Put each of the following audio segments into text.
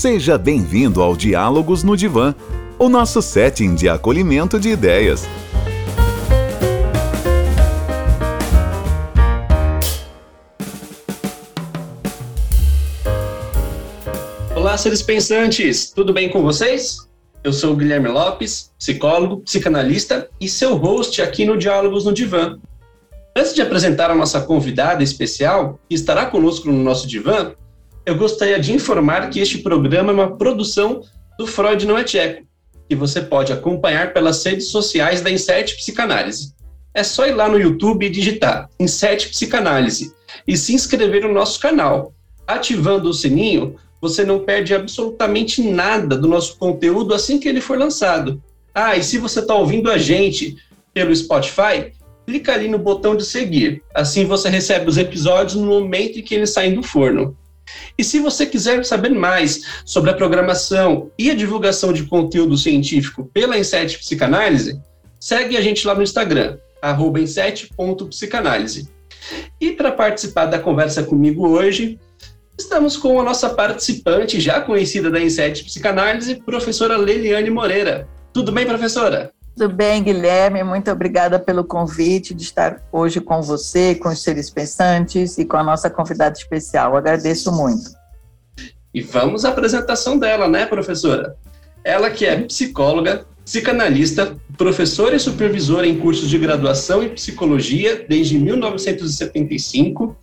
Seja bem-vindo ao Diálogos no Divã, o nosso setting de acolhimento de ideias. Olá, seres pensantes, tudo bem com vocês? Eu sou o Guilherme Lopes, psicólogo, psicanalista e seu host aqui no Diálogos no Divã. Antes de apresentar a nossa convidada especial, que estará conosco no nosso divã, eu gostaria de informar que este programa é uma produção do Freud Não é Tcheco, que você pode acompanhar pelas redes sociais da Insert Psicanálise. É só ir lá no YouTube e digitar Insert Psicanálise e se inscrever no nosso canal. Ativando o sininho, você não perde absolutamente nada do nosso conteúdo assim que ele for lançado. Ah, e se você está ouvindo a gente pelo Spotify, clica ali no botão de seguir. Assim você recebe os episódios no momento em que eles saem do forno. E se você quiser saber mais sobre a programação e a divulgação de conteúdo científico pela Inset Psicanálise, segue a gente lá no Instagram, inset.psicanálise. E para participar da conversa comigo hoje, estamos com a nossa participante já conhecida da Inset Psicanálise, professora Leliane Moreira. Tudo bem, professora? Tudo bem, Guilherme? Muito obrigada pelo convite de estar hoje com você, com os seres pensantes e com a nossa convidada especial. Agradeço muito. E vamos à apresentação dela, né, professora? Ela que é psicóloga, psicanalista, professora e supervisora em cursos de graduação em psicologia desde 1975,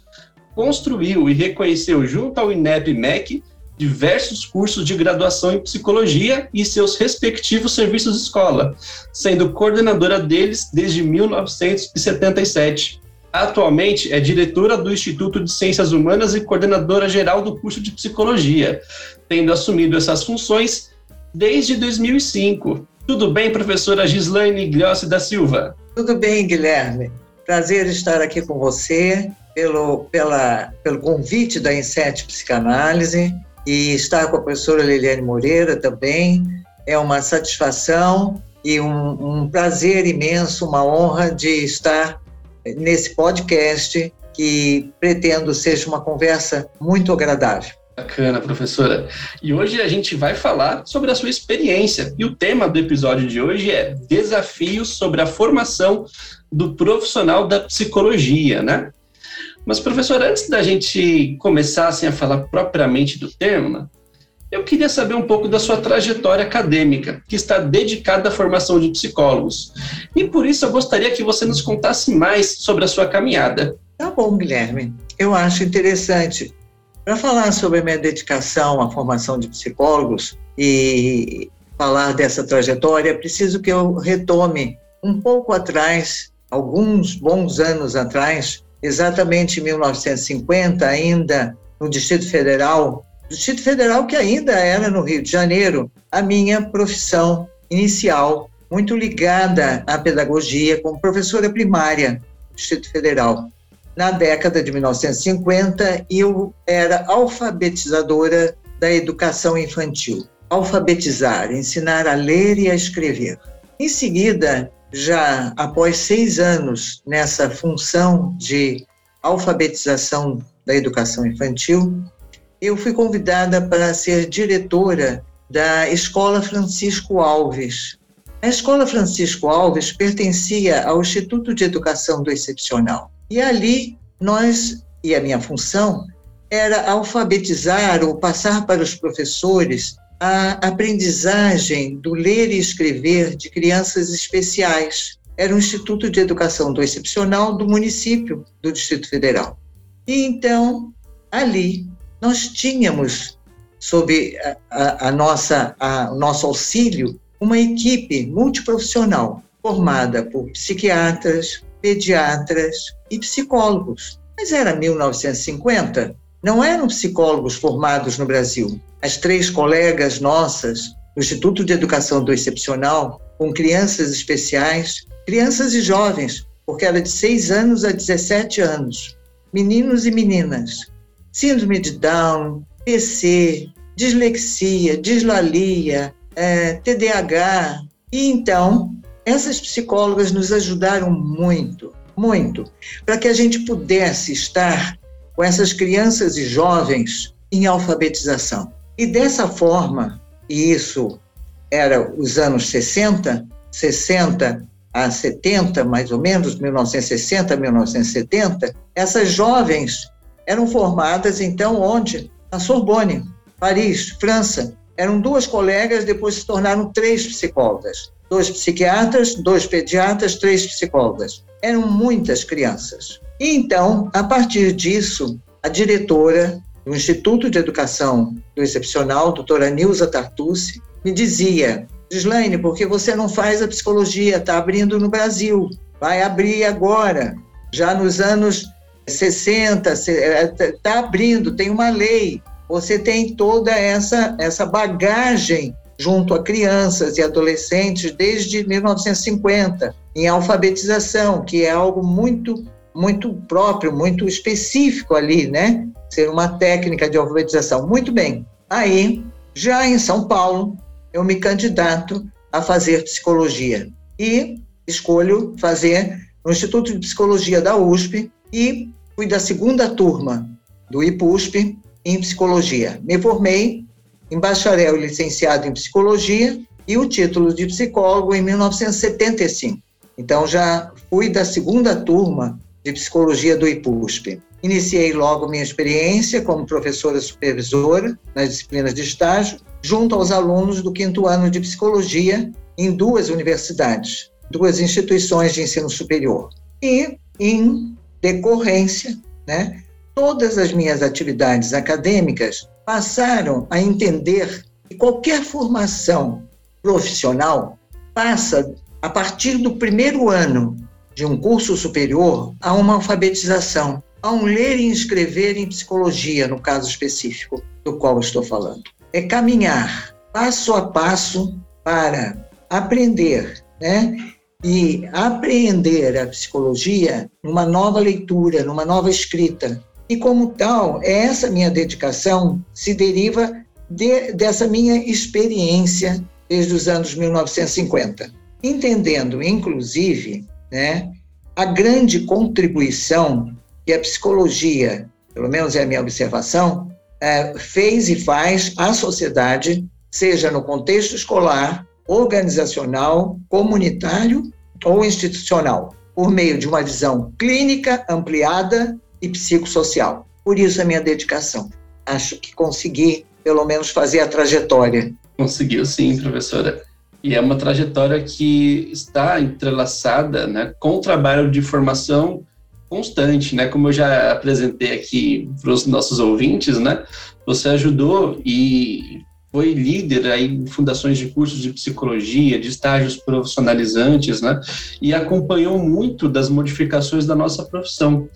construiu e reconheceu junto ao INEP-MEC diversos cursos de graduação em psicologia e seus respectivos serviços escola, sendo coordenadora deles desde 1977. Atualmente é diretora do Instituto de Ciências Humanas e coordenadora geral do curso de psicologia, tendo assumido essas funções desde 2005. Tudo bem, professora Gislaine Gliossi da Silva? Tudo bem, Guilherme. Prazer estar aqui com você pelo, pela, pelo convite da Inset Psicanálise e estar com a professora Liliane Moreira também é uma satisfação e um, um prazer imenso, uma honra de estar nesse podcast que pretendo seja uma conversa muito agradável. Bacana, professora. E hoje a gente vai falar sobre a sua experiência. E o tema do episódio de hoje é Desafios sobre a formação do profissional da psicologia, né? Mas, professor, antes da gente começar assim, a falar propriamente do tema, eu queria saber um pouco da sua trajetória acadêmica, que está dedicada à formação de psicólogos. E por isso eu gostaria que você nos contasse mais sobre a sua caminhada. Tá bom, Guilherme. Eu acho interessante. Para falar sobre a minha dedicação à formação de psicólogos e falar dessa trajetória, é preciso que eu retome um pouco atrás, alguns bons anos atrás, exatamente em 1950, ainda no Distrito Federal, Distrito Federal que ainda era no Rio de Janeiro, a minha profissão inicial, muito ligada à pedagogia, como professora primária do Distrito Federal. Na década de 1950, eu era alfabetizadora da educação infantil. Alfabetizar, ensinar a ler e a escrever. Em seguida, já após seis anos nessa função de alfabetização da educação infantil, eu fui convidada para ser diretora da Escola Francisco Alves. A Escola Francisco Alves pertencia ao Instituto de Educação do Excepcional. E ali nós, e a minha função, era alfabetizar ou passar para os professores a aprendizagem do ler e escrever de crianças especiais. Era um Instituto de Educação do Excepcional do município do Distrito Federal. E então, ali, nós tínhamos, sob a, a, a nossa, a, o nosso auxílio, uma equipe multiprofissional formada por psiquiatras, pediatras e psicólogos. Mas era 1950, não eram psicólogos formados no Brasil. As três colegas nossas no Instituto de Educação do Excepcional, com crianças especiais, crianças e jovens, porque era de 6 anos a 17 anos, meninos e meninas, síndrome de Down, PC, dislexia, dislalia, é, TDAH. E então, essas psicólogas nos ajudaram muito, muito, para que a gente pudesse estar com essas crianças e jovens em alfabetização. E dessa forma, e isso era os anos 60, 60 a 70, mais ou menos, 1960, 1970, essas jovens eram formadas, então, onde? Na Sorbonne, Paris, França. Eram duas colegas, depois se tornaram três psicólogas. Dois psiquiatras, dois pediatras, três psicólogas. Eram muitas crianças. E então, a partir disso, a diretora do Instituto de Educação do Excepcional, doutora Nilza Tartucci, me dizia: Gislaine, por que você não faz a psicologia? Está abrindo no Brasil, vai abrir agora, já nos anos 60, está abrindo, tem uma lei. Você tem toda essa, essa bagagem junto a crianças e adolescentes desde 1950, em alfabetização, que é algo muito, muito próprio, muito específico ali, né? Ser uma técnica de alfabetização. Muito bem. Aí, já em São Paulo, eu me candidato a fazer psicologia e escolho fazer no Instituto de Psicologia da USP e fui da segunda turma do IPUSP em psicologia. Me formei em bacharel e licenciado em psicologia e o título de psicólogo em 1975. Então já fui da segunda turma de psicologia do IPUSP. Iniciei logo minha experiência como professora supervisora nas disciplinas de estágio junto aos alunos do quinto ano de psicologia em duas universidades, duas instituições de ensino superior. E, em decorrência, né, todas as minhas atividades acadêmicas passaram a entender que qualquer formação profissional passa, a partir do primeiro ano de um curso superior, a uma alfabetização, a um ler e escrever em psicologia, no caso específico do qual estou falando é caminhar passo a passo para aprender, né? E apreender a psicologia numa nova leitura, numa nova escrita. E como tal, essa minha dedicação se deriva de, dessa minha experiência desde os anos 1950, entendendo, inclusive, né, a grande contribuição que a psicologia, pelo menos é a minha observação, é, fez e faz à sociedade, seja no contexto escolar, organizacional, comunitário ou institucional, por meio de uma visão clínica ampliada e psicossocial. Por isso a minha dedicação. Acho que consegui, pelo menos, fazer a trajetória. Conseguiu sim, professora. E é uma trajetória que está entrelaçada né, com o trabalho de formação constante, né? Como eu já apresentei aqui para os nossos ouvintes, né? Você ajudou e foi líder aí em fundações de cursos de psicologia, de estágios profissionalizantes, né? E acompanhou muito das modificações da nossa profissão.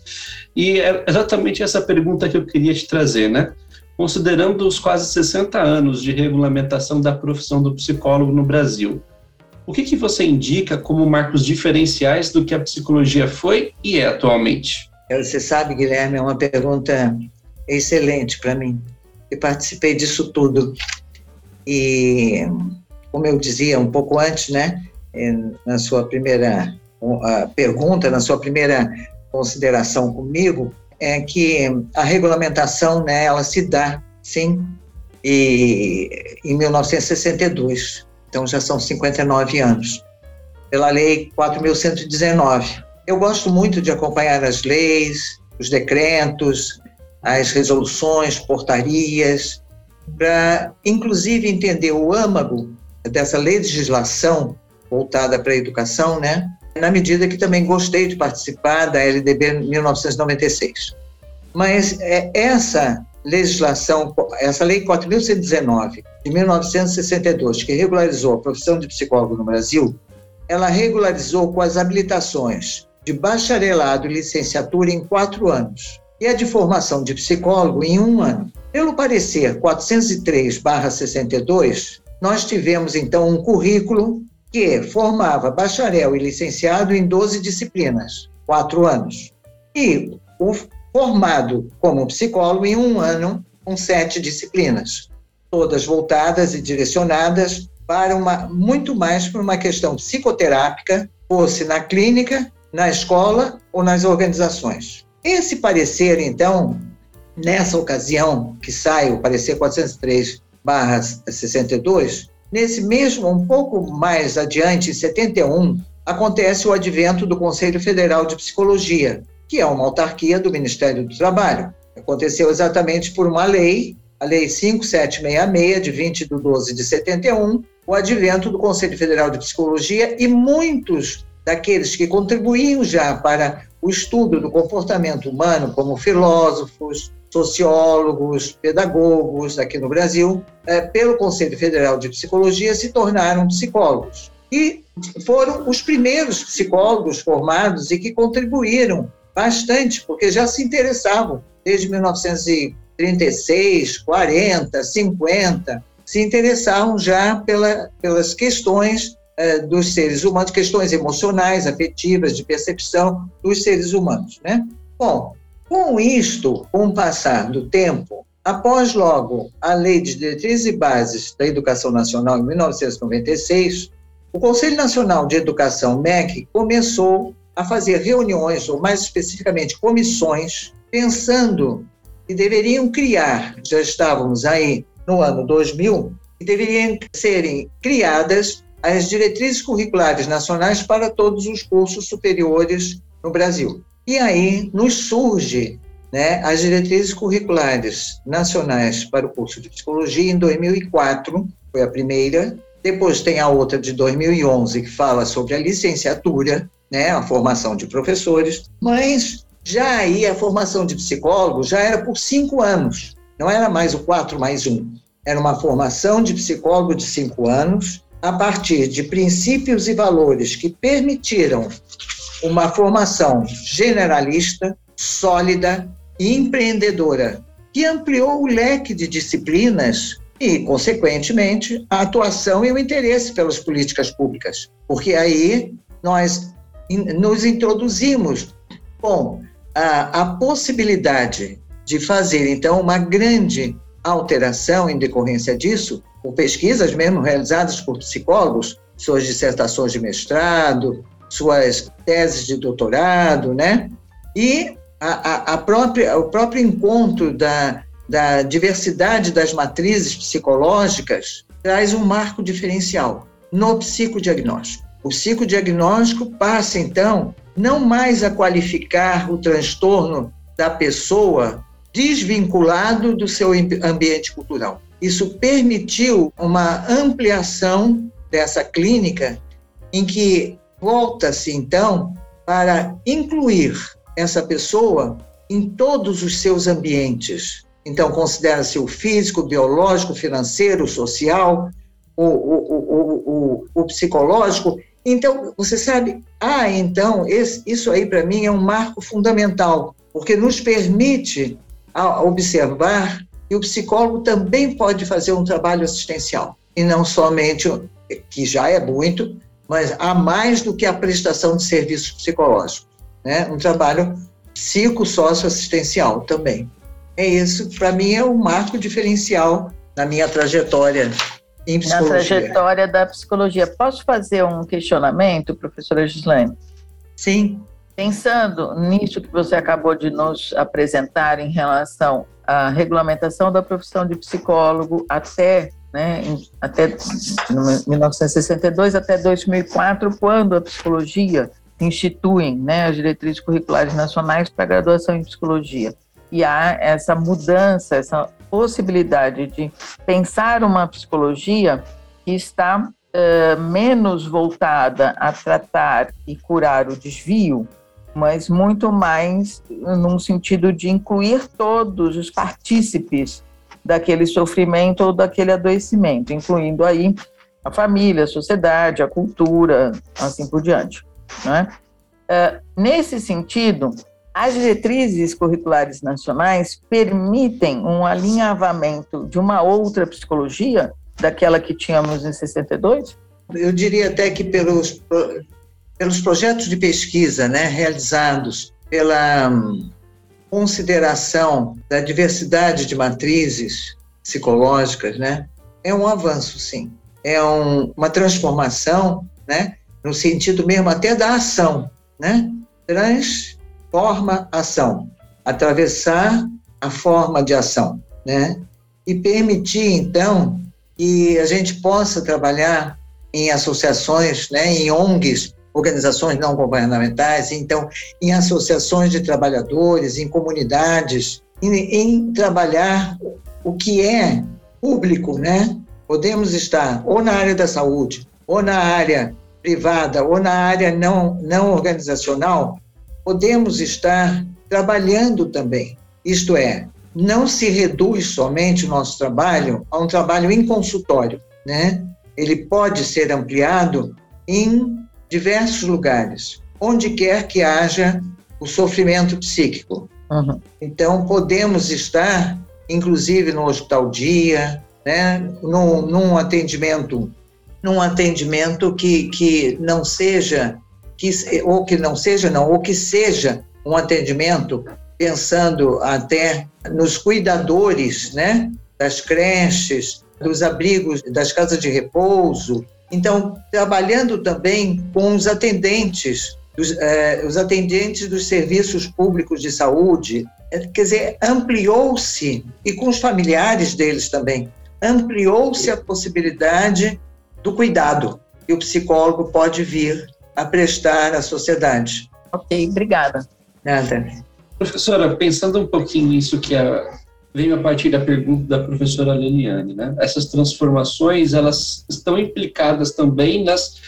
E é exatamente essa pergunta que eu queria te trazer, né? Considerando os quase 60 anos de regulamentação da profissão do psicólogo no Brasil, o que, que você indica como marcos diferenciais do que a psicologia foi e é atualmente? Você sabe, Guilherme, é uma pergunta excelente para mim. Eu participei disso tudo. E, como eu dizia um pouco antes, né, é, na sua primeira pergunta, na sua primeira consideração comigo, é que a regulamentação, né, ela se dá, sim, e, em 1962 então já são 59 anos, pela Lei 4.119. Eu gosto muito de acompanhar as leis, os decretos, as resoluções, portarias, para inclusive entender o âmago dessa legislação voltada para a educação, né? Na medida que também gostei de participar da LDB 1996. Mas é, essa legislação, essa lei 4.119 de 1962, que regularizou a profissão de psicólogo no Brasil, ela regularizou com as habilitações de bacharelado e licenciatura em quatro anos e a de formação de psicólogo em um ano. Pelo parecer 403/62, nós tivemos então um currículo que formava bacharel e licenciado em 12 disciplinas, quatro anos, e o formado como psicólogo em um ano com sete disciplinas, todas voltadas e direcionadas para uma muito mais para uma questão psicoterápica, fosse na clínica, na escola ou nas organizações. Esse parecer, então, nessa ocasião que sai o parecer 403 62, nesse mesmo, um pouco mais adiante, em 71, acontece o advento do Conselho Federal de Psicologia, que é uma autarquia do Ministério do Trabalho. Aconteceu exatamente por uma lei, a Lei 5766, de 20 de 12 de 71, o advento do Conselho Federal de Psicologia e muitos daqueles que contribuíam já para o estudo do comportamento humano, como filósofos, sociólogos, pedagogos aqui no Brasil, é, pelo Conselho Federal de Psicologia, se tornaram psicólogos. E foram os primeiros psicólogos formados e que contribuíram bastante, porque já se interessavam desde 1936, 40, 50, se interessavam já pela, pelas questões é, dos seres humanos, questões emocionais, afetivas, de percepção dos seres humanos, né? Bom, com isto, com o passar do tempo, após logo a Lei de Diretrizes e Bases da Educação Nacional em 1996, o Conselho Nacional de Educação, MEC, começou a fazer reuniões, ou mais especificamente comissões, pensando que deveriam criar, já estávamos aí no ano 2000, que deveriam serem criadas as diretrizes curriculares nacionais para todos os cursos superiores no Brasil. E aí nos surge né, as diretrizes curriculares nacionais para o curso de psicologia em 2004, foi a primeira. Depois tem a outra de 2011 que fala sobre a licenciatura, né, a formação de professores. Mas já aí a formação de psicólogos já era por cinco anos, não era mais o quatro mais um. Era uma formação de psicólogo de cinco anos, a partir de princípios e valores que permitiram uma formação generalista, sólida e empreendedora, que ampliou o leque de disciplinas e, consequentemente, a atuação e o interesse pelas políticas públicas, porque aí nós nos introduzimos com a, a possibilidade de fazer, então, uma grande alteração em decorrência disso, por pesquisas mesmo realizadas por psicólogos, suas dissertações de mestrado, suas teses de doutorado, né? E a, a, própria, o próprio encontro da, da diversidade das matrizes psicológicas traz um marco diferencial no psicodiagnóstico. O psicodiagnóstico passa, então, não mais a qualificar o transtorno da pessoa desvinculado do seu ambiente cultural. Isso permitiu uma ampliação dessa clínica em que volta-se então para incluir essa pessoa em todos os seus ambientes. Então, considera-se o físico, o biológico, o financeiro, o social, o, o, o, psicológico. Então, você sabe, ah, então, esse, isso aí para mim é um marco fundamental, porque nos permite observar que o psicólogo também pode fazer um trabalho assistencial, e não somente, que já é muito, mas há mais do que a prestação de serviços psicológicos, né? Um trabalho psicossocioassistencial também. É isso, para mim, é um marco diferencial na minha trajetória em psicologia. Na trajetória da psicologia. Posso fazer um questionamento, professora Gislaine? Sim. Pensando nisso que você acabou de nos apresentar em relação à regulamentação da profissão de psicólogo até né, até 1962 até 2004, quando a psicologia instituem né, as diretrizes curriculares nacionais para graduação em psicologia. E há essa mudança, essa possibilidade de pensar uma psicologia que está uh, menos voltada a tratar e curar o desvio, mas muito mais num sentido de incluir todos os partícipes daquele sofrimento ou daquele adoecimento, incluindo aí a família, a sociedade, a cultura, assim por diante. Né? Uh, nesse sentido, as diretrizes curriculares nacionais permitem um alinhavamento de uma outra psicologia daquela que tínhamos em 62? Eu diria até que pelos, pelos projetos de pesquisa né, realizados pela consideração da diversidade de matrizes psicológicas, né, é um avanço, sim. É um, uma transformação, né, no sentido mesmo até da ação, né? Transforma ação, atravessar a forma de ação, né? e permitir, então, que a gente possa trabalhar em associações, né, em ONGs, organizações não governamentais, então, em associações de trabalhadores, em comunidades, em, em trabalhar o que é público, né? Podemos estar ou na área da saúde, ou na área privada, ou na área não, não organizacional, podemos estar trabalhando também. Isto é, não se reduz somente o nosso trabalho a um trabalho em consultório, né? Ele pode ser ampliado em diversos lugares, onde quer que haja o sofrimento psíquico. Uhum. Então, podemos estar, inclusive, no hospital dia, né, num, num atendimento, num atendimento que, que não seja, que, ou que não seja, não, ou que seja um atendimento pensando até nos cuidadores, né, das creches, dos abrigos, das casas de repouso, então, trabalhando também com os atendentes, os, eh, os atendentes dos serviços públicos de saúde, é, quer dizer, ampliou-se, e com os familiares deles também, ampliou-se a possibilidade do cuidado que o psicólogo pode vir a prestar à sociedade. Ok, obrigada. Nada. Professora, pensando um pouquinho nisso que a, veio a partir da pergunta da professora Leniane, né? Essas transformações, elas estão implicadas também nas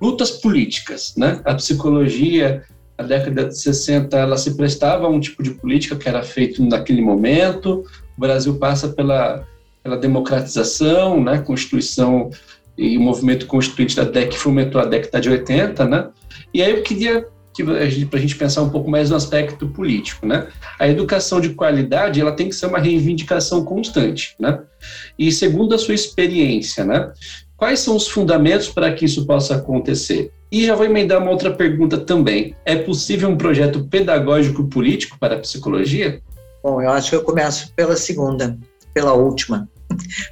lutas políticas, né? A psicologia, na década de 60, ela se prestava a um tipo de política que era feito naquele momento. O Brasil passa pela, pela democratização, né? Constituição e o movimento constituinte da DEC fomentou a década de 80, né? E aí eu queria para a gente pensar um pouco mais no aspecto político, né? A educação de qualidade ela tem que ser uma reivindicação constante, né? E segundo a sua experiência, né? Quais são os fundamentos para que isso possa acontecer? E já vou emendar uma outra pergunta também. É possível um projeto pedagógico político para a psicologia? Bom, eu acho que eu começo pela segunda, pela última.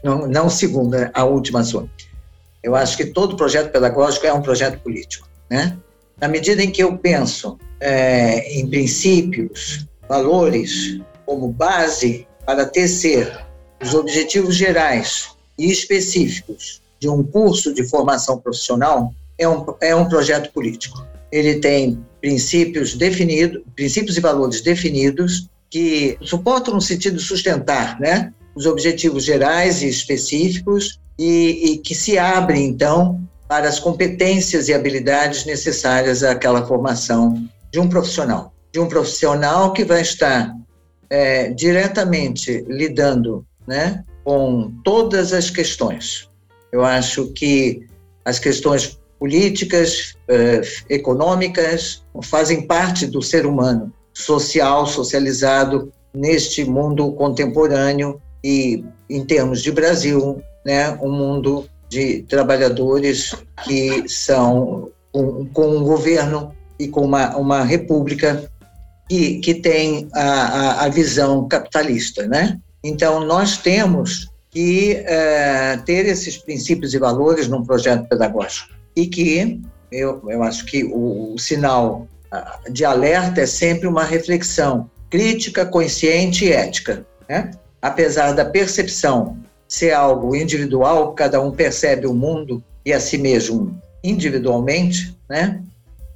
Não, não segunda, a última sua. Eu acho que todo projeto pedagógico é um projeto político, né? Na medida em que eu penso é, em princípios, valores como base para tecer os objetivos gerais e específicos de um curso de formação profissional, é um, é um projeto político. Ele tem princípios definidos, princípios e valores definidos que suportam no sentido de sustentar, né, os objetivos gerais e específicos e, e que se abrem então para as competências e habilidades necessárias àquela formação de um profissional. De um profissional que vai estar é, diretamente lidando né, com todas as questões. Eu acho que as questões políticas, é, econômicas, fazem parte do ser humano, social, socializado neste mundo contemporâneo e, em termos de Brasil, né, um mundo de trabalhadores que são com, com um governo e com uma, uma república que, que tem a, a, visão capitalista, né? Então, nós temos que é, ter esses princípios e valores num projeto pedagógico e que eu, eu acho que o, o sinal de alerta é sempre uma reflexão crítica, consciente e ética, né? Apesar da percepção ser algo individual, cada um percebe o mundo e a si mesmo individualmente, né?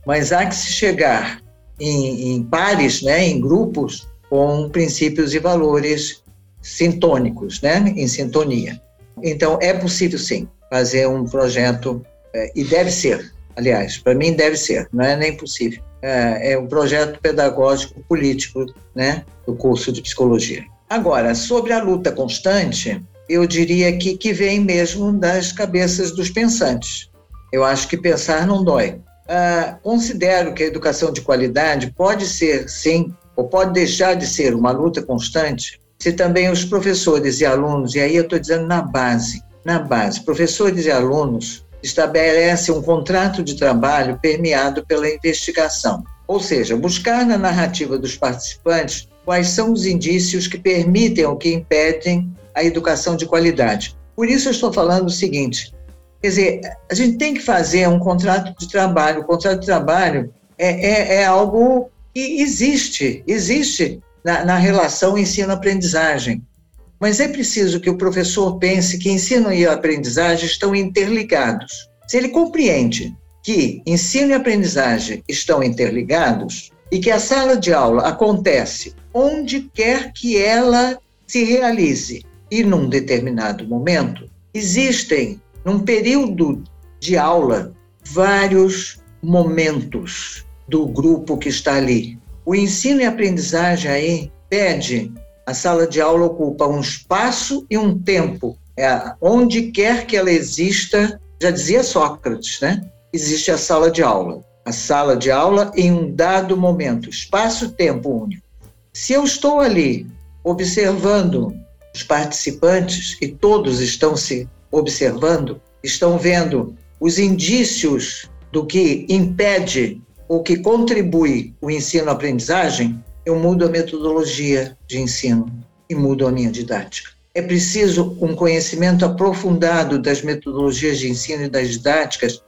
Mas há que se chegar em, em pares, né, em grupos, com princípios e valores sintônicos, né, em sintonia. Então, é possível sim fazer um projeto, é, e deve ser, aliás, para mim deve ser, não é nem possível. É, é um projeto pedagógico político, né, do curso de psicologia. Agora, sobre a luta constante, eu diria que, que vem mesmo das cabeças dos pensantes. Eu acho que pensar não dói. Ah, considero que a educação de qualidade pode ser, sim, ou pode deixar de ser uma luta constante, se também os professores e alunos, e aí eu estou dizendo na base, na base, professores e alunos estabelecem um contrato de trabalho permeado pela investigação. Ou seja, buscar na narrativa dos participantes quais são os indícios que permitem ou que impedem a educação de qualidade. Por isso eu estou falando o seguinte, quer dizer, a gente tem que fazer um contrato de trabalho. O contrato de trabalho é, é, é algo que existe, existe na, na relação ensino-aprendizagem. mas é preciso que o professor pense que ensino e aprendizagem estão interligados. Se ele compreende que ensino e aprendizagem estão interligados e que a sala de aula acontece onde quer que ela se realize e num determinado momento, existem, num período de aula, vários momentos do grupo que está ali. O ensino e aprendizagem aí pede, a sala de aula ocupa um espaço e um tempo. É, onde quer que ela exista, já dizia Sócrates, né? Existe a sala de aula. A sala de aula em um dado momento, espaço-tempo único. Se eu estou ali observando os participantes, e todos estão se observando, estão vendo os indícios do que impede ou que contribui o ensino-aprendizagem, eu mudo a metodologia de ensino e mudo a minha didática. É preciso um conhecimento aprofundado das metodologias de ensino e das didáticas,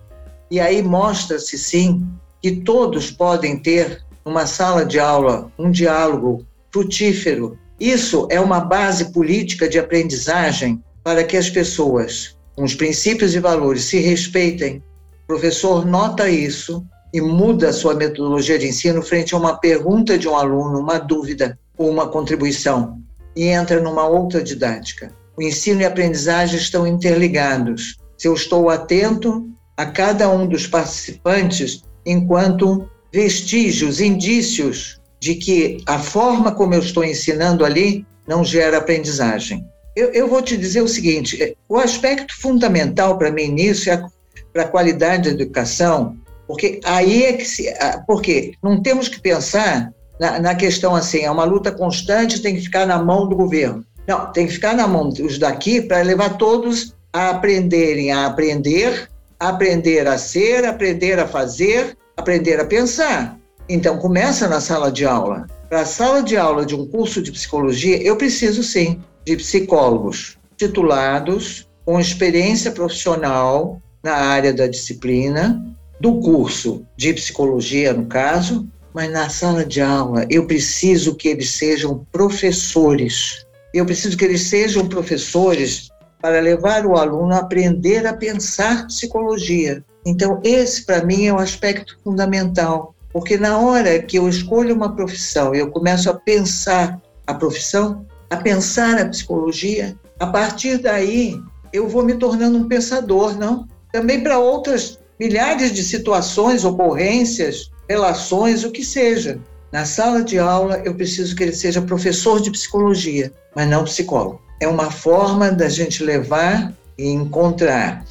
e aí mostra-se sim que todos podem ter numa sala de aula um diálogo frutífero. Isso é uma base política de aprendizagem para que as pessoas, com os princípios e valores, se respeitem. O professor nota isso e muda a sua metodologia de ensino frente a uma pergunta de um aluno, uma dúvida ou uma contribuição, e entra numa outra didática. O ensino e a aprendizagem estão interligados. Se eu estou atento a cada um dos participantes enquanto vestígios, indícios de que a forma como eu estou ensinando ali não gera aprendizagem. Eu, eu vou te dizer o seguinte: é, o aspecto fundamental para mim nisso é para a qualidade da educação, porque aí é que se. Porque não temos que pensar na, na questão assim, é uma luta constante, tem que ficar na mão do governo. Não, tem que ficar na mão dos daqui para levar todos a aprenderem a aprender, aprender a ser, aprender a fazer, aprender a pensar. Então, começa na sala de aula. Para a sala de aula de um curso de psicologia, eu preciso sim de psicólogos titulados, com experiência profissional na área da disciplina, do curso de psicologia, no caso, mas na sala de aula eu preciso que eles sejam professores. Eu preciso que eles sejam professores para levar o aluno a aprender a pensar psicologia. Então, esse para mim é um aspecto fundamental. Porque na hora que eu escolho uma profissão eu começo a pensar a profissão, a pensar a psicologia, a partir daí eu vou me tornando um pensador, não? Também para outras milhares de situações, ocorrências, relações, o que seja. Na sala de aula, eu preciso que ele seja professor de psicologia, mas não psicólogo. É uma forma da gente levar e encontrar,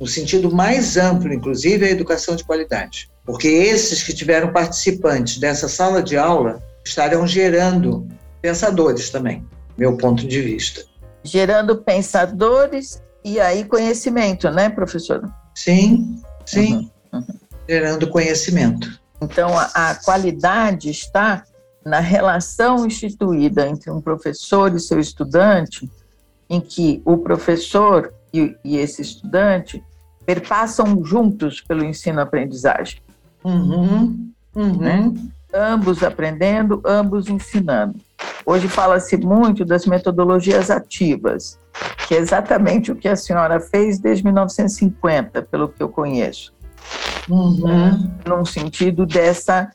no sentido mais amplo, inclusive, a educação de qualidade porque esses que tiveram participantes dessa sala de aula estarão gerando pensadores também, meu ponto de vista. Gerando pensadores e aí conhecimento, né, professor? Sim, sim, uhum, uhum. gerando conhecimento. Então, a, a qualidade está na relação instituída entre um professor e seu estudante, em que o professor e, e esse estudante perpassam juntos pelo ensino-aprendizagem. Uhum, uhum. Né? Ambos aprendendo, ambos ensinando. Hoje fala-se muito das metodologias ativas, que é exatamente o que a senhora fez desde 1950, pelo que eu conheço. Uhum. Num sentido dessa,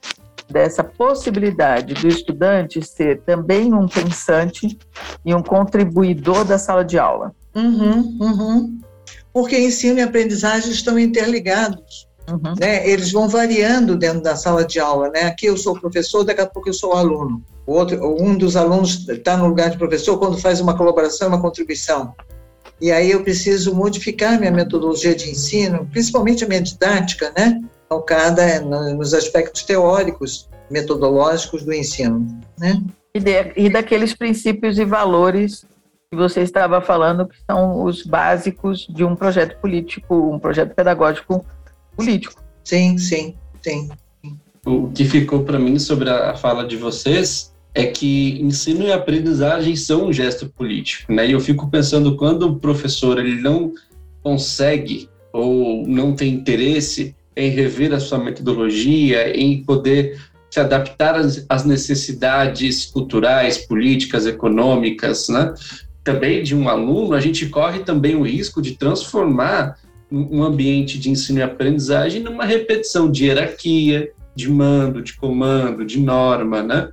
dessa possibilidade do estudante ser também um pensante e um contribuidor da sala de aula. Uhum, uhum. Porque ensino e aprendizagem estão interligados. Uhum. Né? Eles vão variando dentro da sala de aula. Né? Aqui eu sou professor, daqui a pouco eu sou aluno. O outro, um dos alunos está no lugar de professor quando faz uma colaboração, uma contribuição. E aí eu preciso modificar minha metodologia de ensino, principalmente a minha didática, né? focada nos aspectos teóricos, metodológicos do ensino. Né? E, de, e daqueles princípios e valores que você estava falando, que são os básicos de um projeto político, um projeto pedagógico político. Sim, sim, sim. O que ficou para mim sobre a fala de vocês é que ensino e aprendizagem são um gesto político, né? E eu fico pensando quando o professor ele não consegue ou não tem interesse em rever a sua metodologia, em poder se adaptar às, necessidades culturais, políticas, econômicas, né? Também de um aluno, a gente corre também o risco de transformar um ambiente de ensino e aprendizagem numa repetição de hierarquia, de mando, de comando, de norma, né?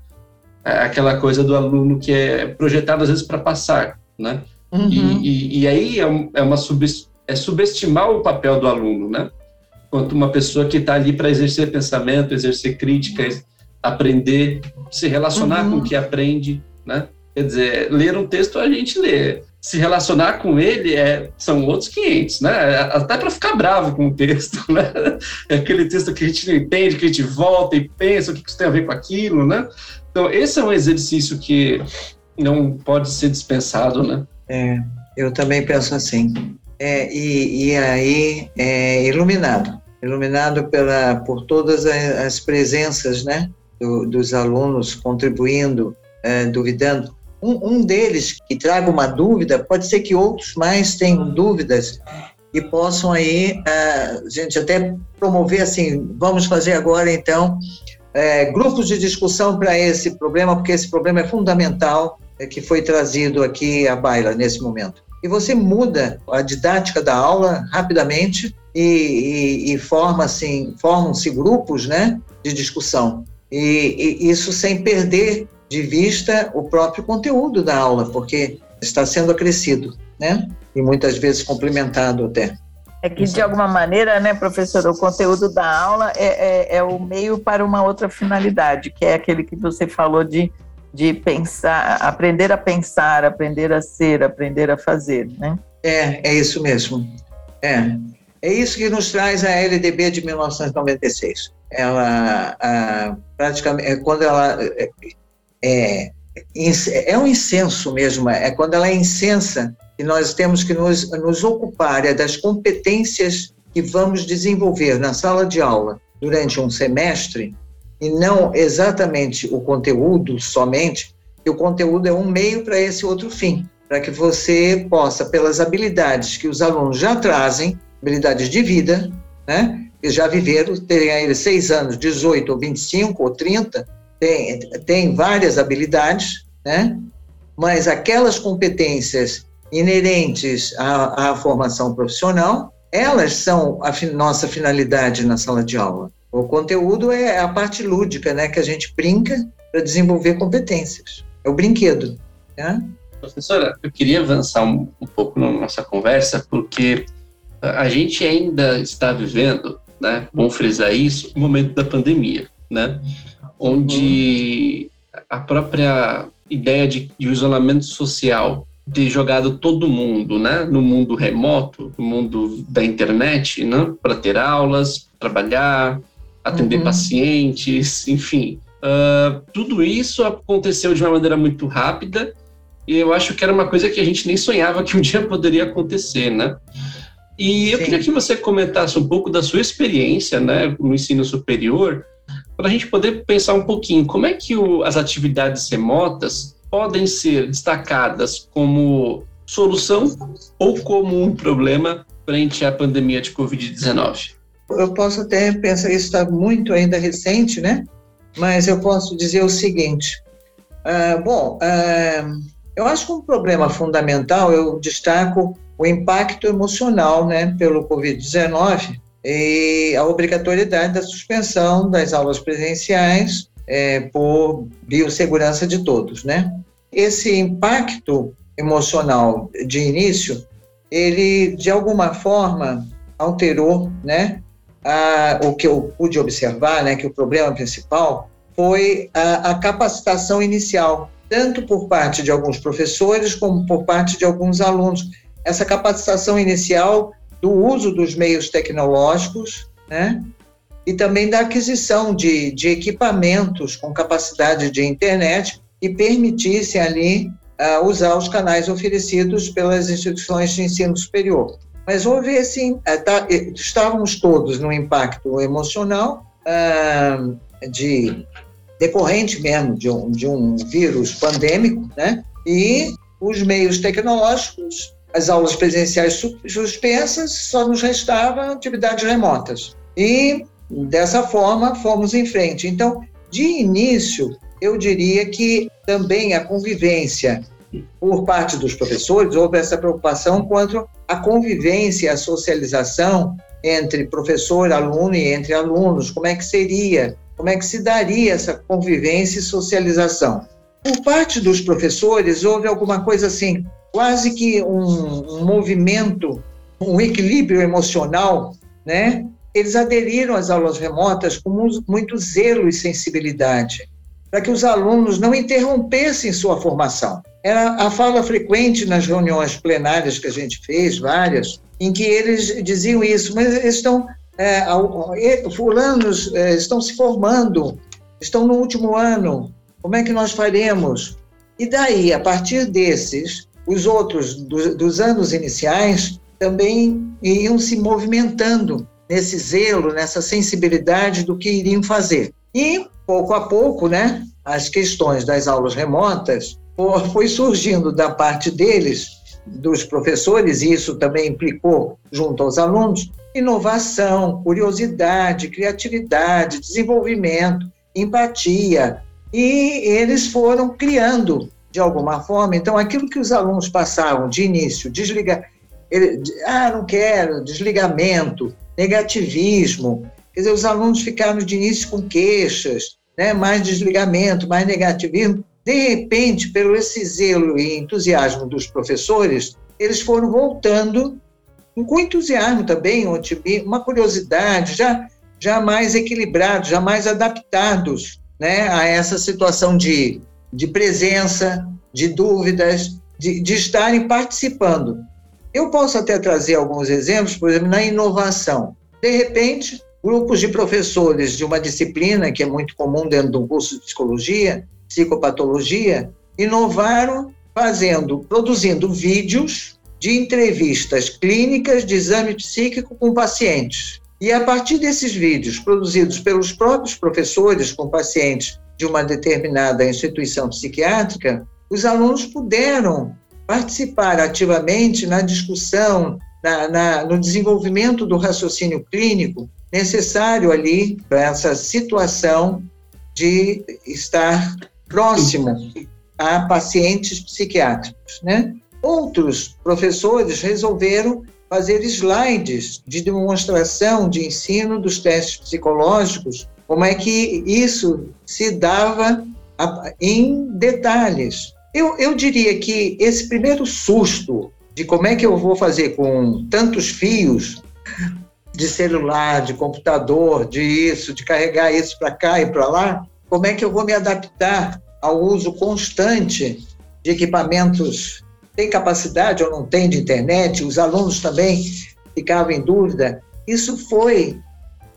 É aquela coisa do aluno que é projetado às vezes para passar, né? Uhum. E, e, e, aí é, é uma sub, é subestimar o papel do aluno, né? Quanto uma pessoa que está ali para exercer pensamento, exercer críticas, aprender, se relacionar uhum. com o que aprende, né? Quer dizer, ler um texto a gente lê. Se relacionar com ele é, são outros 500, né? Até para ficar bravo com o texto, né? É aquele texto que a gente não entende, que a gente volta e pensa o que isso tem a ver com aquilo, né? Então, esse é um exercício que não pode ser dispensado, né? É, eu também penso assim. É, e, e aí, é, iluminado. Iluminado pela, por todas as presenças, né? Do, dos alunos contribuindo, é, duvidando um, um deles que traga uma dúvida, pode ser que outros mais tenham dúvidas e possam aí, a uh, gente até promover assim, vamos fazer agora então é, grupos de discussão para esse problema, porque esse problema é fundamental, é, que foi trazido aqui à baila nesse momento. E você muda a didática da aula rapidamente e, e, e forma assim, formam-se grupos, né, de discussão. E, e, isso sem perder de vista o próprio conteúdo da aula, porque está sendo acrescido, né? E muitas vezes complementado até. É que, de alguma maneira, né, professor, o conteúdo da aula é, é, é, o meio para uma outra finalidade, que é aquele que você falou de, de pensar, aprender a pensar, aprender a ser, aprender a fazer, né? É, é isso mesmo. É. É isso que nos traz a LDB de 1996. Ela, a, praticamente, é quando ela é, é um incenso mesmo, é quando ela é incensa e nós temos que nos, nos ocupar é das competências que vamos desenvolver na sala de aula durante um semestre e não exatamente o conteúdo somente, que o conteúdo é um meio para esse outro fim, para que você possa, pelas habilidades que os alunos já trazem, habilidades de vida, né, que já viveram, terem aí seis anos, 18 ou 25 ou 30, tem, tem várias habilidades, né? mas aquelas competências inerentes à, à formação profissional, elas são a fi, nossa finalidade na sala de aula. O conteúdo é a parte lúdica, né, que a gente brinca para desenvolver competências. É o brinquedo. Né? Professora, eu queria avançar um, um pouco na nossa conversa, porque a gente ainda está vivendo, né, vamos frisar isso, o momento da pandemia, né? Onde a própria ideia de, de isolamento social ter jogado todo mundo, né, no mundo remoto, no mundo da internet, né, para ter aulas, trabalhar, atender uhum. pacientes, enfim, uh, tudo isso aconteceu de uma maneira muito rápida e eu acho que era uma coisa que a gente nem sonhava que um dia poderia acontecer, né? E eu Sim. queria que você comentasse um pouco da sua experiência, né, no ensino superior, para a gente poder pensar um pouquinho como é que o, as atividades remotas podem ser destacadas como solução ou como um problema frente à pandemia de Covid-19? Eu posso até pensar, isso está muito ainda recente, né? Mas eu posso dizer o seguinte: uh, bom, uh, eu acho que um problema fundamental, eu destaco o impacto emocional, né, pelo Covid-19, e a obrigatoriedade da suspensão das aulas presenciais é, por biossegurança de todos, né? Esse impacto emocional de início, ele de alguma forma alterou, né? A, o que eu pude observar, né? Que o problema principal foi a, a capacitação inicial, tanto por parte de alguns professores como por parte de alguns alunos. Essa capacitação inicial do uso dos meios tecnológicos, né? E também da aquisição de, de equipamentos com capacidade de internet que permitissem ali uh, usar os canais oferecidos pelas instituições de ensino superior. Mas houve assim, uh, tá, estávamos todos no impacto emocional uh, de decorrente mesmo de um, de um vírus pandêmico, né? E os meios tecnológicos as aulas presenciais suspensas, só nos restavam atividades remotas. E dessa forma fomos em frente. Então, de início, eu diria que também a convivência por parte dos professores, houve essa preocupação quanto à convivência, a socialização entre professor, aluno e entre alunos, como é que seria, como é que se daria essa convivência e socialização. Por parte dos professores, houve alguma coisa assim, quase que um, um movimento, um equilíbrio emocional, né? Eles aderiram às aulas remotas com muito zelo e sensibilidade, para que os alunos não interrompessem sua formação. Era a fala frequente nas reuniões plenárias que a gente fez, várias, em que eles diziam isso, mas eles estão, é, fulanos é, estão se formando, estão no último ano, como é que nós faremos? E daí, a partir desses, os outros do, dos anos iniciais também iriam se movimentando nesse zelo, nessa sensibilidade do que iriam fazer. E, pouco a pouco, né, as questões das aulas remotas foi surgindo da parte deles, dos professores, e isso também implicou junto aos alunos, inovação, curiosidade, criatividade, desenvolvimento, empatia, e eles foram criando de alguma forma. Então, aquilo que os alunos passavam de início, desligar, ele, ah, não quero, desligamento, negativismo. Quer dizer, os alunos ficaram de início com queixas, né, mais desligamento, mais negativismo. De repente, pelo esse zelo e entusiasmo dos professores, eles foram voltando com entusiasmo também, uma curiosidade, já, já mais equilibrados, já mais adaptados né, a essa situação de, de presença, de dúvidas, de, de estarem participando. Eu posso até trazer alguns exemplos, por exemplo, na inovação. De repente, grupos de professores de uma disciplina que é muito comum dentro do curso de psicologia, psicopatologia, inovaram fazendo, produzindo vídeos de entrevistas clínicas de exame psíquico com pacientes. E a partir desses vídeos produzidos pelos próprios professores com pacientes de uma determinada instituição psiquiátrica, os alunos puderam participar ativamente na discussão, na, na, no desenvolvimento do raciocínio clínico necessário ali para essa situação de estar próximo a pacientes psiquiátricos, né? Outros professores resolveram fazer slides de demonstração de ensino dos testes psicológicos, como é que isso se dava em detalhes. Eu, eu diria que esse primeiro susto de como é que eu vou fazer com tantos fios de celular, de computador, de isso, de carregar isso para cá e para lá, como é que eu vou me adaptar ao uso constante de equipamentos tem capacidade ou não tem de internet, os alunos também ficavam em dúvida. Isso foi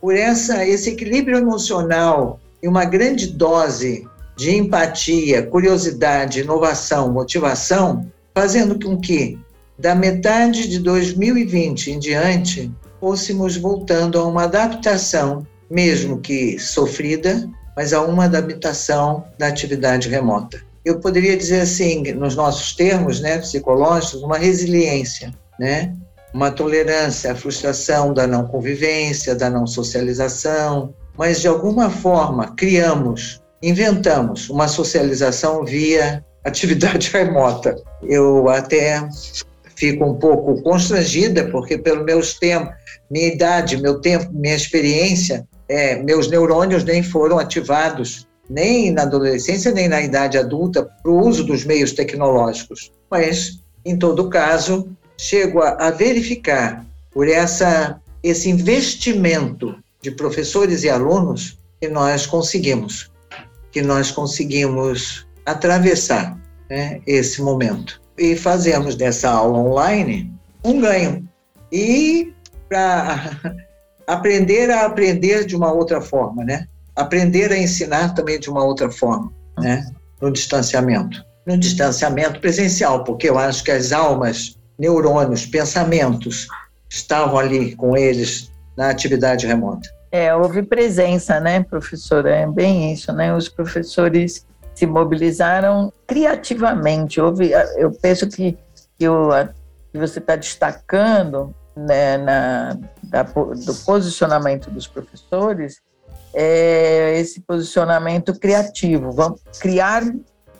por essa, esse equilíbrio emocional e uma grande dose de empatia, curiosidade, inovação, motivação, fazendo com que, da metade de 2020 em diante, fôssemos voltando a uma adaptação, mesmo que sofrida, mas a uma adaptação da atividade remota eu poderia dizer assim, nos nossos termos né, psicológicos, uma resiliência, né? Uma tolerância à frustração da não convivência, da não socialização, mas de alguma forma criamos, inventamos uma socialização via atividade remota. Eu até fico um pouco constrangida, porque pelo meus tempos, minha idade, meu tempo, minha experiência, é, meus neurônios nem foram ativados nem na adolescência, nem na idade adulta, para o uso dos meios tecnológicos. Mas, em todo caso, chego a, a verificar por essa, esse investimento de professores e alunos que nós conseguimos, que nós conseguimos atravessar né, esse momento. E fazemos dessa aula online um ganho. E para aprender a aprender de uma outra forma, né? aprender a ensinar também de uma outra forma, né? no distanciamento. No distanciamento presencial, porque eu acho que as almas, neurônios, pensamentos estavam ali com eles na atividade remota. É, houve presença, né, professora? É bem isso, né? Os professores se mobilizaram criativamente. Houve, eu penso que, que, o, que você está destacando né, na, da, do posicionamento dos professores é esse posicionamento criativo. Vamos criar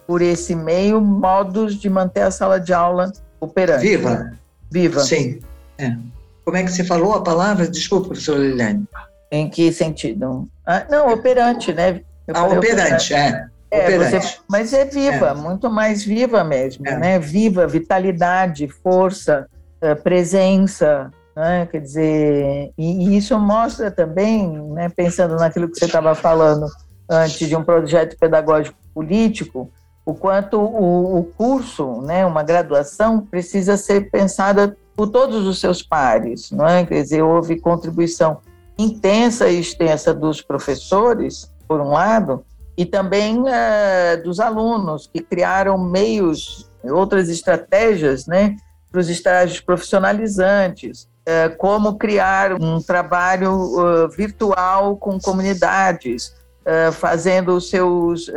por esse meio modos de manter a sala de aula operante. Viva. Viva. Sim. É. Como é que você falou a palavra? Desculpa, professora Liliane. Em que sentido? Ah, não, operante, né? Eu ah, operante, operante, é. É, operante. Você, mas é viva, é. muito mais viva mesmo, é. né? Viva, vitalidade, força, eh, presença, né? Quer dizer, e, e isso mostra também, né, pensando naquilo que você estava falando antes de um projeto pedagógico político, o quanto o, o curso, né, uma graduação, precisa ser pensada por todos os seus pares, não é? Quer dizer, houve contribuição intensa e extensa dos professores, por um lado, e também é, dos alunos, que criaram meios, outras estratégias, né, para os estágios profissionalizantes, é, como criar um trabalho uh, virtual com comunidades, uh, fazendo os seus.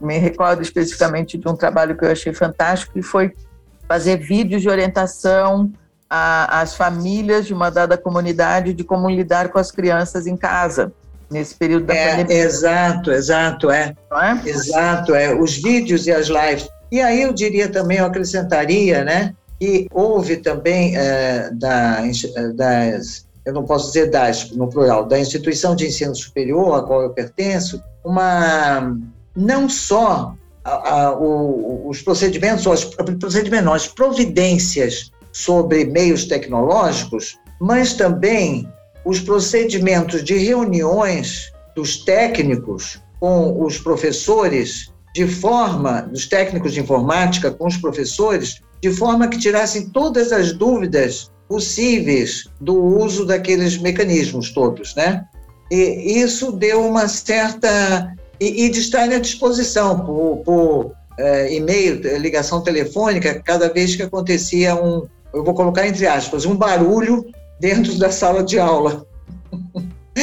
Me recordo especificamente de um trabalho que eu achei fantástico, que foi fazer vídeos de orientação às famílias de uma dada comunidade de como lidar com as crianças em casa nesse período da é, pandemia. Exato, exato, é. é. Exato, é. Os vídeos e as lives. E aí eu diria também, eu acrescentaria, né, que houve também é, da, das, eu não posso dizer das, no plural, da instituição de ensino superior a qual eu pertenço, uma, não só a, a, o, os procedimentos, os procedimentos, as providências sobre meios tecnológicos, mas também os procedimentos de reuniões dos técnicos com os professores, de forma, dos técnicos de informática com os professores, de forma que tirassem todas as dúvidas possíveis do uso daqueles mecanismos todos, né? E isso deu uma certa e, e de estar à disposição por, por é, e-mail, ligação telefônica, cada vez que acontecia um, eu vou colocar entre aspas, um barulho dentro da sala de aula.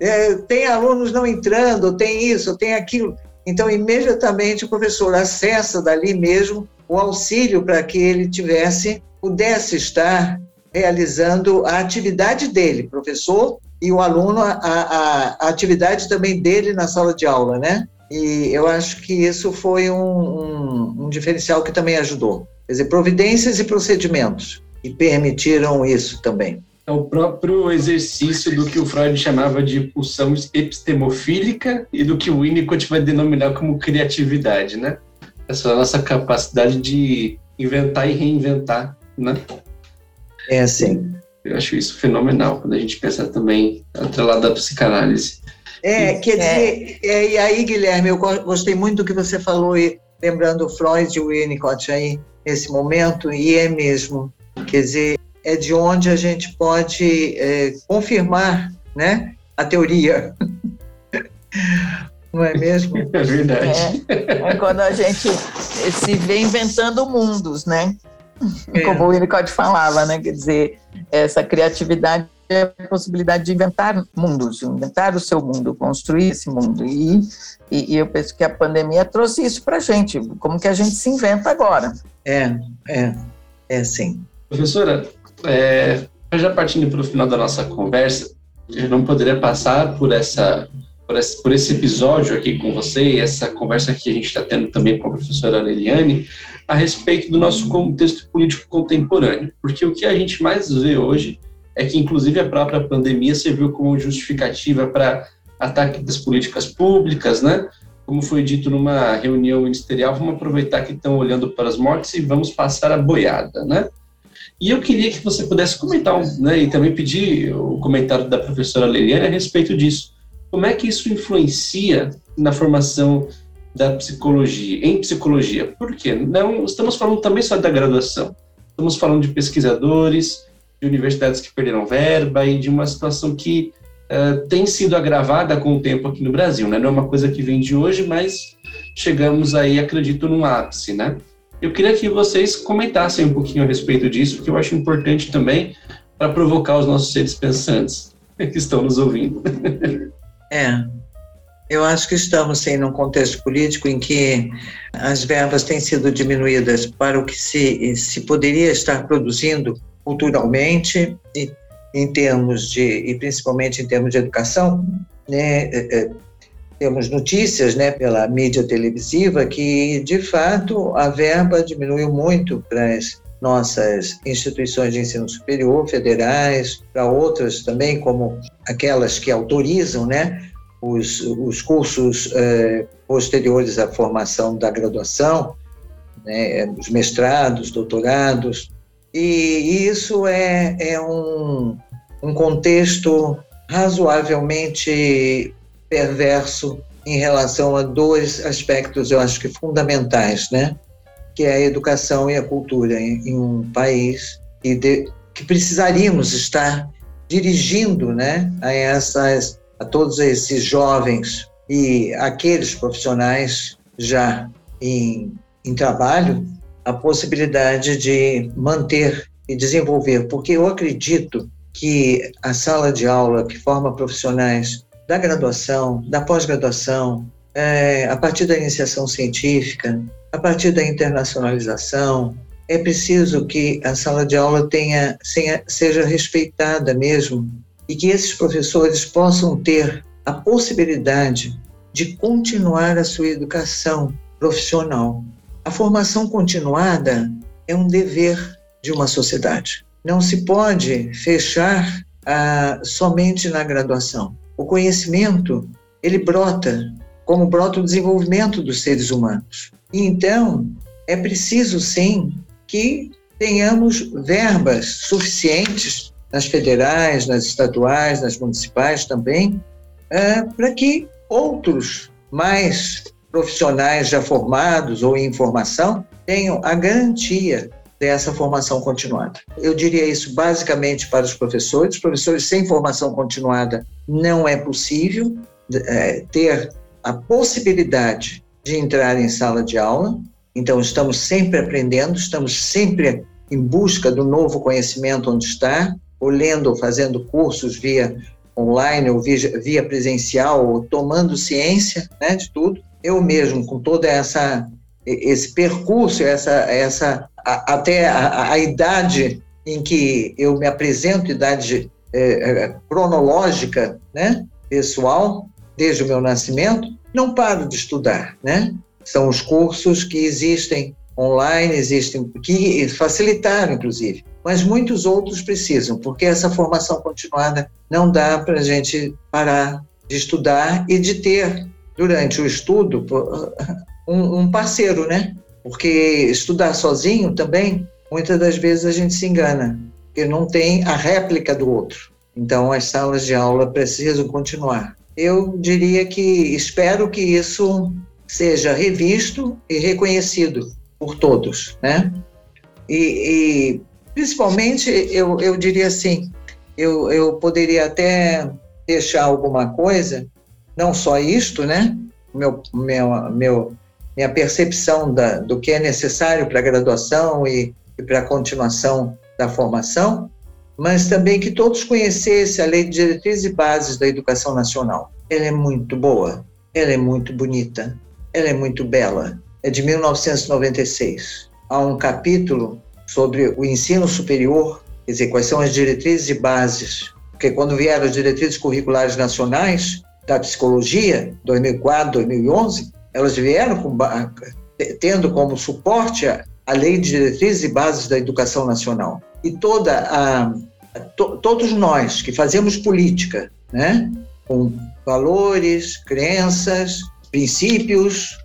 é, tem alunos não entrando, tem isso, tem aquilo. Então, imediatamente o professor acessa dali mesmo o auxílio para que ele tivesse, pudesse estar realizando a atividade dele, professor, e o aluno, a, a, a atividade também dele na sala de aula, né? E eu acho que isso foi um, um, um diferencial que também ajudou. Quer dizer, providências e procedimentos que permitiram isso também. É o próprio exercício do que o Freud chamava de pulsão epistemofílica e do que o Winnicott vai denominar como criatividade, né? Essa nossa capacidade de inventar e reinventar, né? É assim. Eu acho isso fenomenal quando a gente pensa também atrelado da psicanálise. É, quer dizer, é, e aí, Guilherme, eu gostei muito do que você falou, e, lembrando Freud e Winnicott aí, nesse momento, e é mesmo. Quer dizer, é de onde a gente pode é, confirmar né, a teoria. Não é mesmo? É verdade. É, é quando a gente se vê inventando mundos, né? É. Como o Winnicott falava, né? Quer dizer, essa criatividade é a possibilidade de inventar mundos, inventar o seu mundo, construir esse mundo. E, e, e eu penso que a pandemia trouxe isso para a gente, como que a gente se inventa agora. É, é, é sim. Professora, é, já partindo para o final da nossa conversa, eu não poderia passar por essa por esse, por esse episódio aqui com você e essa conversa que a gente está tendo também com a professora Leliane a respeito do nosso contexto político contemporâneo, porque o que a gente mais vê hoje é que, inclusive, a própria pandemia serviu como justificativa para ataque das políticas públicas, né? Como foi dito numa reunião ministerial, vamos aproveitar que estão olhando para as mortes e vamos passar a boiada, né? E eu queria que você pudesse comentar, né, e também pedir o comentário da professora Leliane a respeito disso. Como é que isso influencia na formação da psicologia, em psicologia? Por quê? Não estamos falando também só da graduação. Estamos falando de pesquisadores, de universidades que perderam verba e de uma situação que uh, tem sido agravada com o tempo aqui no Brasil. Né? Não é uma coisa que vem de hoje, mas chegamos aí, acredito, num ápice, né? Eu queria que vocês comentassem um pouquinho a respeito disso, porque eu acho importante também para provocar os nossos seres pensantes que estão nos ouvindo. É, eu acho que estamos sim num contexto político em que as verbas têm sido diminuídas para o que se, se poderia estar produzindo culturalmente e em termos de e principalmente em termos de educação, né? É, é, temos notícias né, pela mídia televisiva que, de fato, a verba diminuiu muito para as nossas instituições de ensino superior, federais, para outras também, como aquelas que autorizam né, os, os cursos eh, posteriores à formação da graduação, né, os mestrados, doutorados, e isso é, é um, um contexto razoavelmente perverso em relação a dois aspectos, eu acho que fundamentais, né? Que é a educação e a cultura em, em um país que, de, que precisaríamos estar dirigindo, né, a essas, a todos esses jovens e aqueles profissionais já em, em trabalho, a possibilidade de manter e desenvolver, porque eu acredito que a sala de aula que forma profissionais da graduação, da pós-graduação, é, a partir da iniciação científica, a partir da internacionalização, é preciso que a sala de aula tenha, seja respeitada mesmo e que esses professores possam ter a possibilidade de continuar a sua educação profissional. A formação continuada é um dever de uma sociedade. Não se pode fechar ah, somente na graduação. O conhecimento, ele brota como brota o desenvolvimento dos seres humanos. E então, é preciso sim que tenhamos verbas suficientes nas federais, nas estaduais, nas municipais também, é, para que outros mais profissionais já formados ou em formação tenham a garantia dessa formação continuada. Eu diria isso basicamente para os professores. Professores sem formação continuada não é possível é, ter a possibilidade de entrar em sala de aula. Então, estamos sempre aprendendo, estamos sempre em busca do novo conhecimento onde está, ou lendo ou fazendo cursos via online ou via, via presencial, ou tomando ciência né, de tudo. Eu mesmo, com toda essa esse percurso, essa, essa a, até a, a, idade em que eu me apresento, idade é, é, cronológica, né, pessoal, desde o meu nascimento, não paro de estudar, né? São os cursos que existem online, existem que facilitaram, inclusive, mas muitos outros precisam, porque essa formação continuada não dá para a gente parar de estudar e de ter durante o estudo um, um parceiro, né? Porque estudar sozinho também, muitas das vezes a gente se engana, porque não tem a réplica do outro. Então, as salas de aula precisam continuar. Eu diria que espero que isso seja revisto e reconhecido por todos, né? E, e principalmente, eu, eu diria assim, eu, eu poderia até deixar alguma coisa, não só isto, né? Meu, meu, meu minha percepção da, do que é necessário para a graduação e, e para a continuação da formação, mas também que todos conhecessem a Lei de Diretrizes e Bases da Educação Nacional. Ela é muito boa, ela é muito bonita, ela é muito bela. É de 1996. Há um capítulo sobre o ensino superior, quer dizer, quais são as diretrizes e bases. Porque quando vieram as diretrizes curriculares nacionais da psicologia, 2004, 2011, elas vieram com, tendo como suporte a, Lei de Diretrizes e Bases da Educação Nacional. E toda a, to, todos nós que fazemos política, né, com valores, crenças, princípios,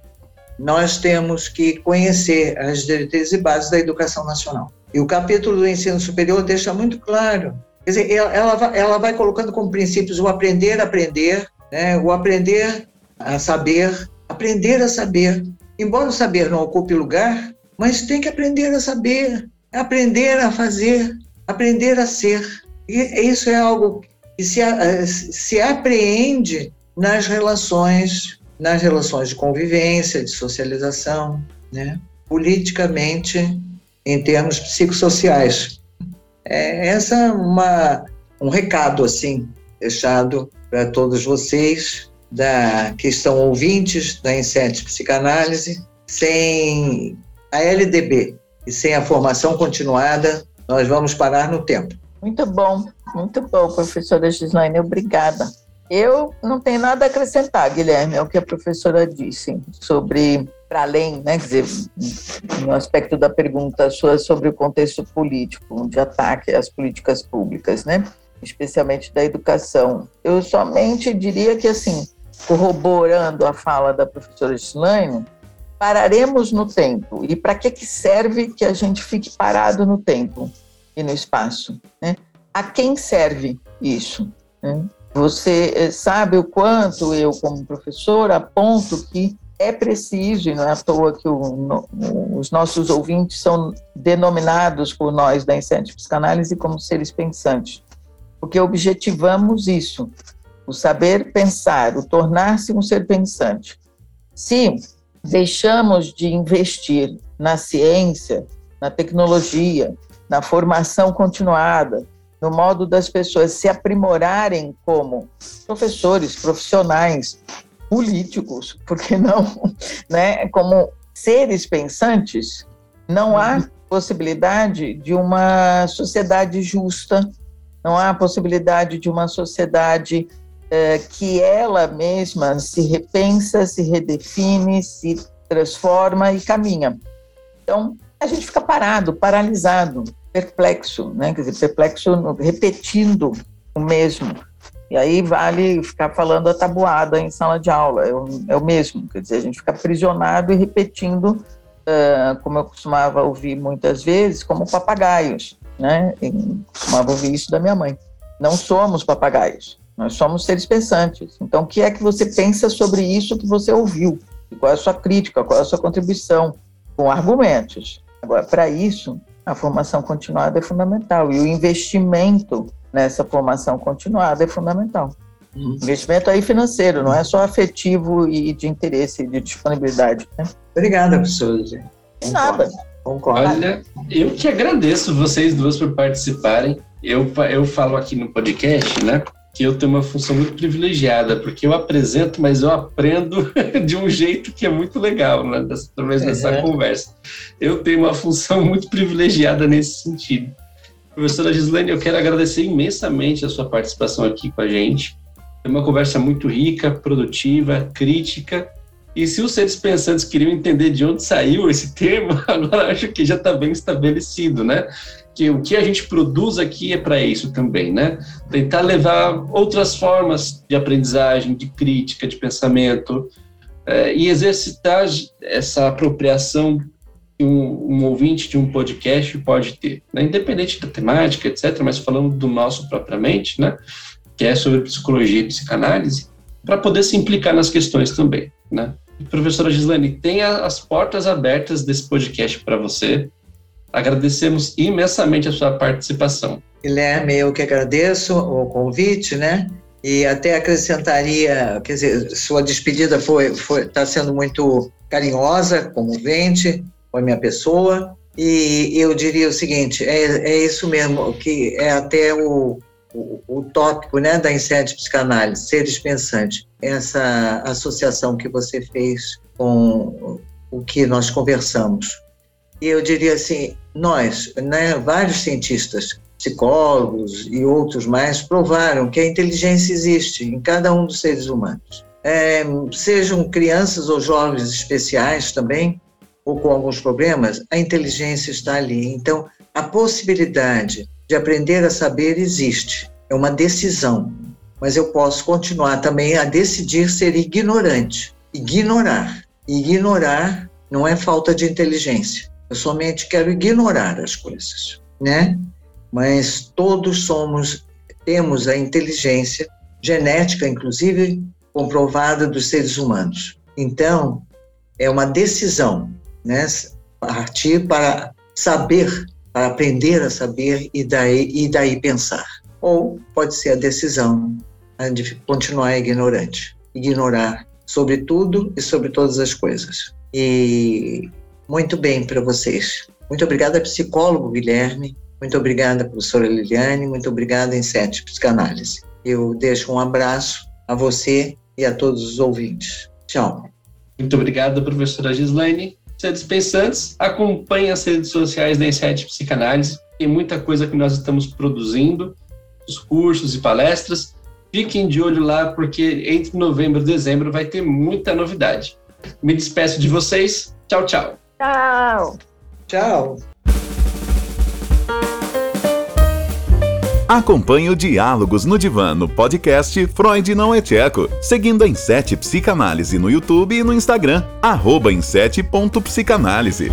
nós temos que conhecer as diretrizes e bases da educação nacional. E o capítulo do ensino superior deixa muito claro. Quer dizer, ela, ela, vai, colocando como princípios o aprender a aprender, né, o aprender a saber, aprender a saber. Embora o saber não ocupe lugar, mas tem que aprender a saber, aprender a fazer, aprender a ser. E isso é algo que se, se apreende nas relações, nas relações de convivência, de socialização, né? politicamente, em termos psicossociais. É, essa é uma, um recado assim deixado para todos vocês da que estão ouvintes da Inset Psicanálise, sem a LDB e sem a formação continuada, nós vamos parar no tempo. Muito bom, muito bom, professora Gislaine, obrigada. Eu não tenho nada a acrescentar, Guilherme, é o que a professora disse sobre, para além, né, quer dizer, no aspecto da pergunta sua sobre o contexto político, de ataque às políticas públicas, né, especialmente da educação. Eu somente diria que, assim, corroborando a fala da professora Slaine, pararemos no tempo. E para que, que serve que a gente fique parado no tempo e no espaço? Né? A quem serve isso? Né? Você eh, sabe o quanto eu, como professor, aponto que é preciso, e não é à toa que o, no, os nossos ouvintes são denominados por nós da Incente Psicanálise como seres pensantes, porque objetivamos isso, o saber pensar, o tornar-se um ser pensante. Se deixamos de investir na ciência, na tecnologia, na formação continuada, no modo das pessoas se aprimorarem como professores, profissionais, políticos, porque não, né, como seres pensantes, não há possibilidade de uma sociedade justa, não há possibilidade de uma sociedade eh, que ela mesma se repensa, se redefine, se transforma e caminha. Então, a gente fica parado, paralisado perplexo, né? Quer dizer, perplexo repetindo o mesmo. E aí vale ficar falando a tabuada em sala de aula, é o, é o mesmo. Quer dizer, a gente fica aprisionado e repetindo, uh, como eu costumava ouvir muitas vezes, como papagaios, né? Eu costumava ouvir isso da minha mãe. Não somos papagaios, nós somos seres pensantes. Então, o que é que você pensa sobre isso que você ouviu? E qual é a sua crítica, qual é a sua contribuição? Com argumentos. Agora, para isso, a formação continuada é fundamental e o investimento nessa formação continuada é fundamental. Uhum. Investimento aí financeiro, não é só afetivo e de interesse, de disponibilidade. Né? Obrigada, professora. Nada. Concordo. Olha, eu que agradeço vocês duas por participarem. Eu, eu falo aqui no podcast, né? Que eu tenho uma função muito privilegiada, porque eu apresento, mas eu aprendo de um jeito que é muito legal, né, através dessa uhum. conversa. Eu tenho uma função muito privilegiada nesse sentido. Professora Gislaine, eu quero agradecer imensamente a sua participação aqui com a gente. É uma conversa muito rica, produtiva, crítica. E se os seres pensantes queriam entender de onde saiu esse termo, agora acho que já está bem estabelecido, né? Que o que a gente produz aqui é para isso também, né? Tentar levar outras formas de aprendizagem, de crítica, de pensamento é, e exercitar essa apropriação que um, um, ouvinte de um podcast pode ter, né? independente da temática, etc. Mas falando do nosso propriamente, né? Que é sobre psicologia e psicanálise, para poder se implicar nas questões também, né? Professora Gislane, tenha as portas abertas desse podcast para você Agradecemos imensamente a sua participação. Guilherme, eu que agradeço o convite, né? E até acrescentaria, quer dizer, sua despedida foi foi está sendo muito carinhosa, comovente com a minha pessoa. E eu diria o seguinte, é, é isso mesmo, que é até o, o, o tópico né, da Incete Psicanálise, ser dispensante. Essa associação que você fez com o que nós conversamos. E eu diria assim, nós, né, vários cientistas, psicólogos e outros mais, provaram que a inteligência existe em cada um dos seres humanos. É, sejam crianças ou jovens especiais também, ou com alguns problemas, a inteligência está ali. Então, a possibilidade de aprender a saber existe. É uma decisão. Mas eu posso continuar também a decidir ser ignorante. Ignorar. Ignorar não é falta de inteligência. Eu somente quero ignorar as coisas, né? Mas todos somos, temos a inteligência genética, inclusive comprovada dos seres humanos. Então, é uma decisão, né? Partir para saber, para aprender a saber e daí, e daí pensar. Ou pode ser a decisão de continuar ignorante, ignorar sobre tudo e sobre todas as coisas. E muito bem para vocês. Muito obrigada, psicólogo Guilherme. Muito obrigada, professora Liliane. Muito obrigada, Insete Psicanálise. Eu deixo um abraço a você e a todos os ouvintes. Tchau. Muito obrigado, professora Gislaine. Seres pensantes, acompanhe as redes sociais da Insete Psicanálise. Tem muita coisa que nós estamos produzindo, os cursos e palestras. Fiquem de olho lá, porque entre novembro e dezembro vai ter muita novidade. Me despeço de vocês. Tchau, tchau. Tchau. Tchau. Acompanhe o Diálogos no Divã no podcast Freud Não é Tcheco, seguindo a Insete Psicanálise no YouTube e no Instagram, arroba em 7.psicanálise.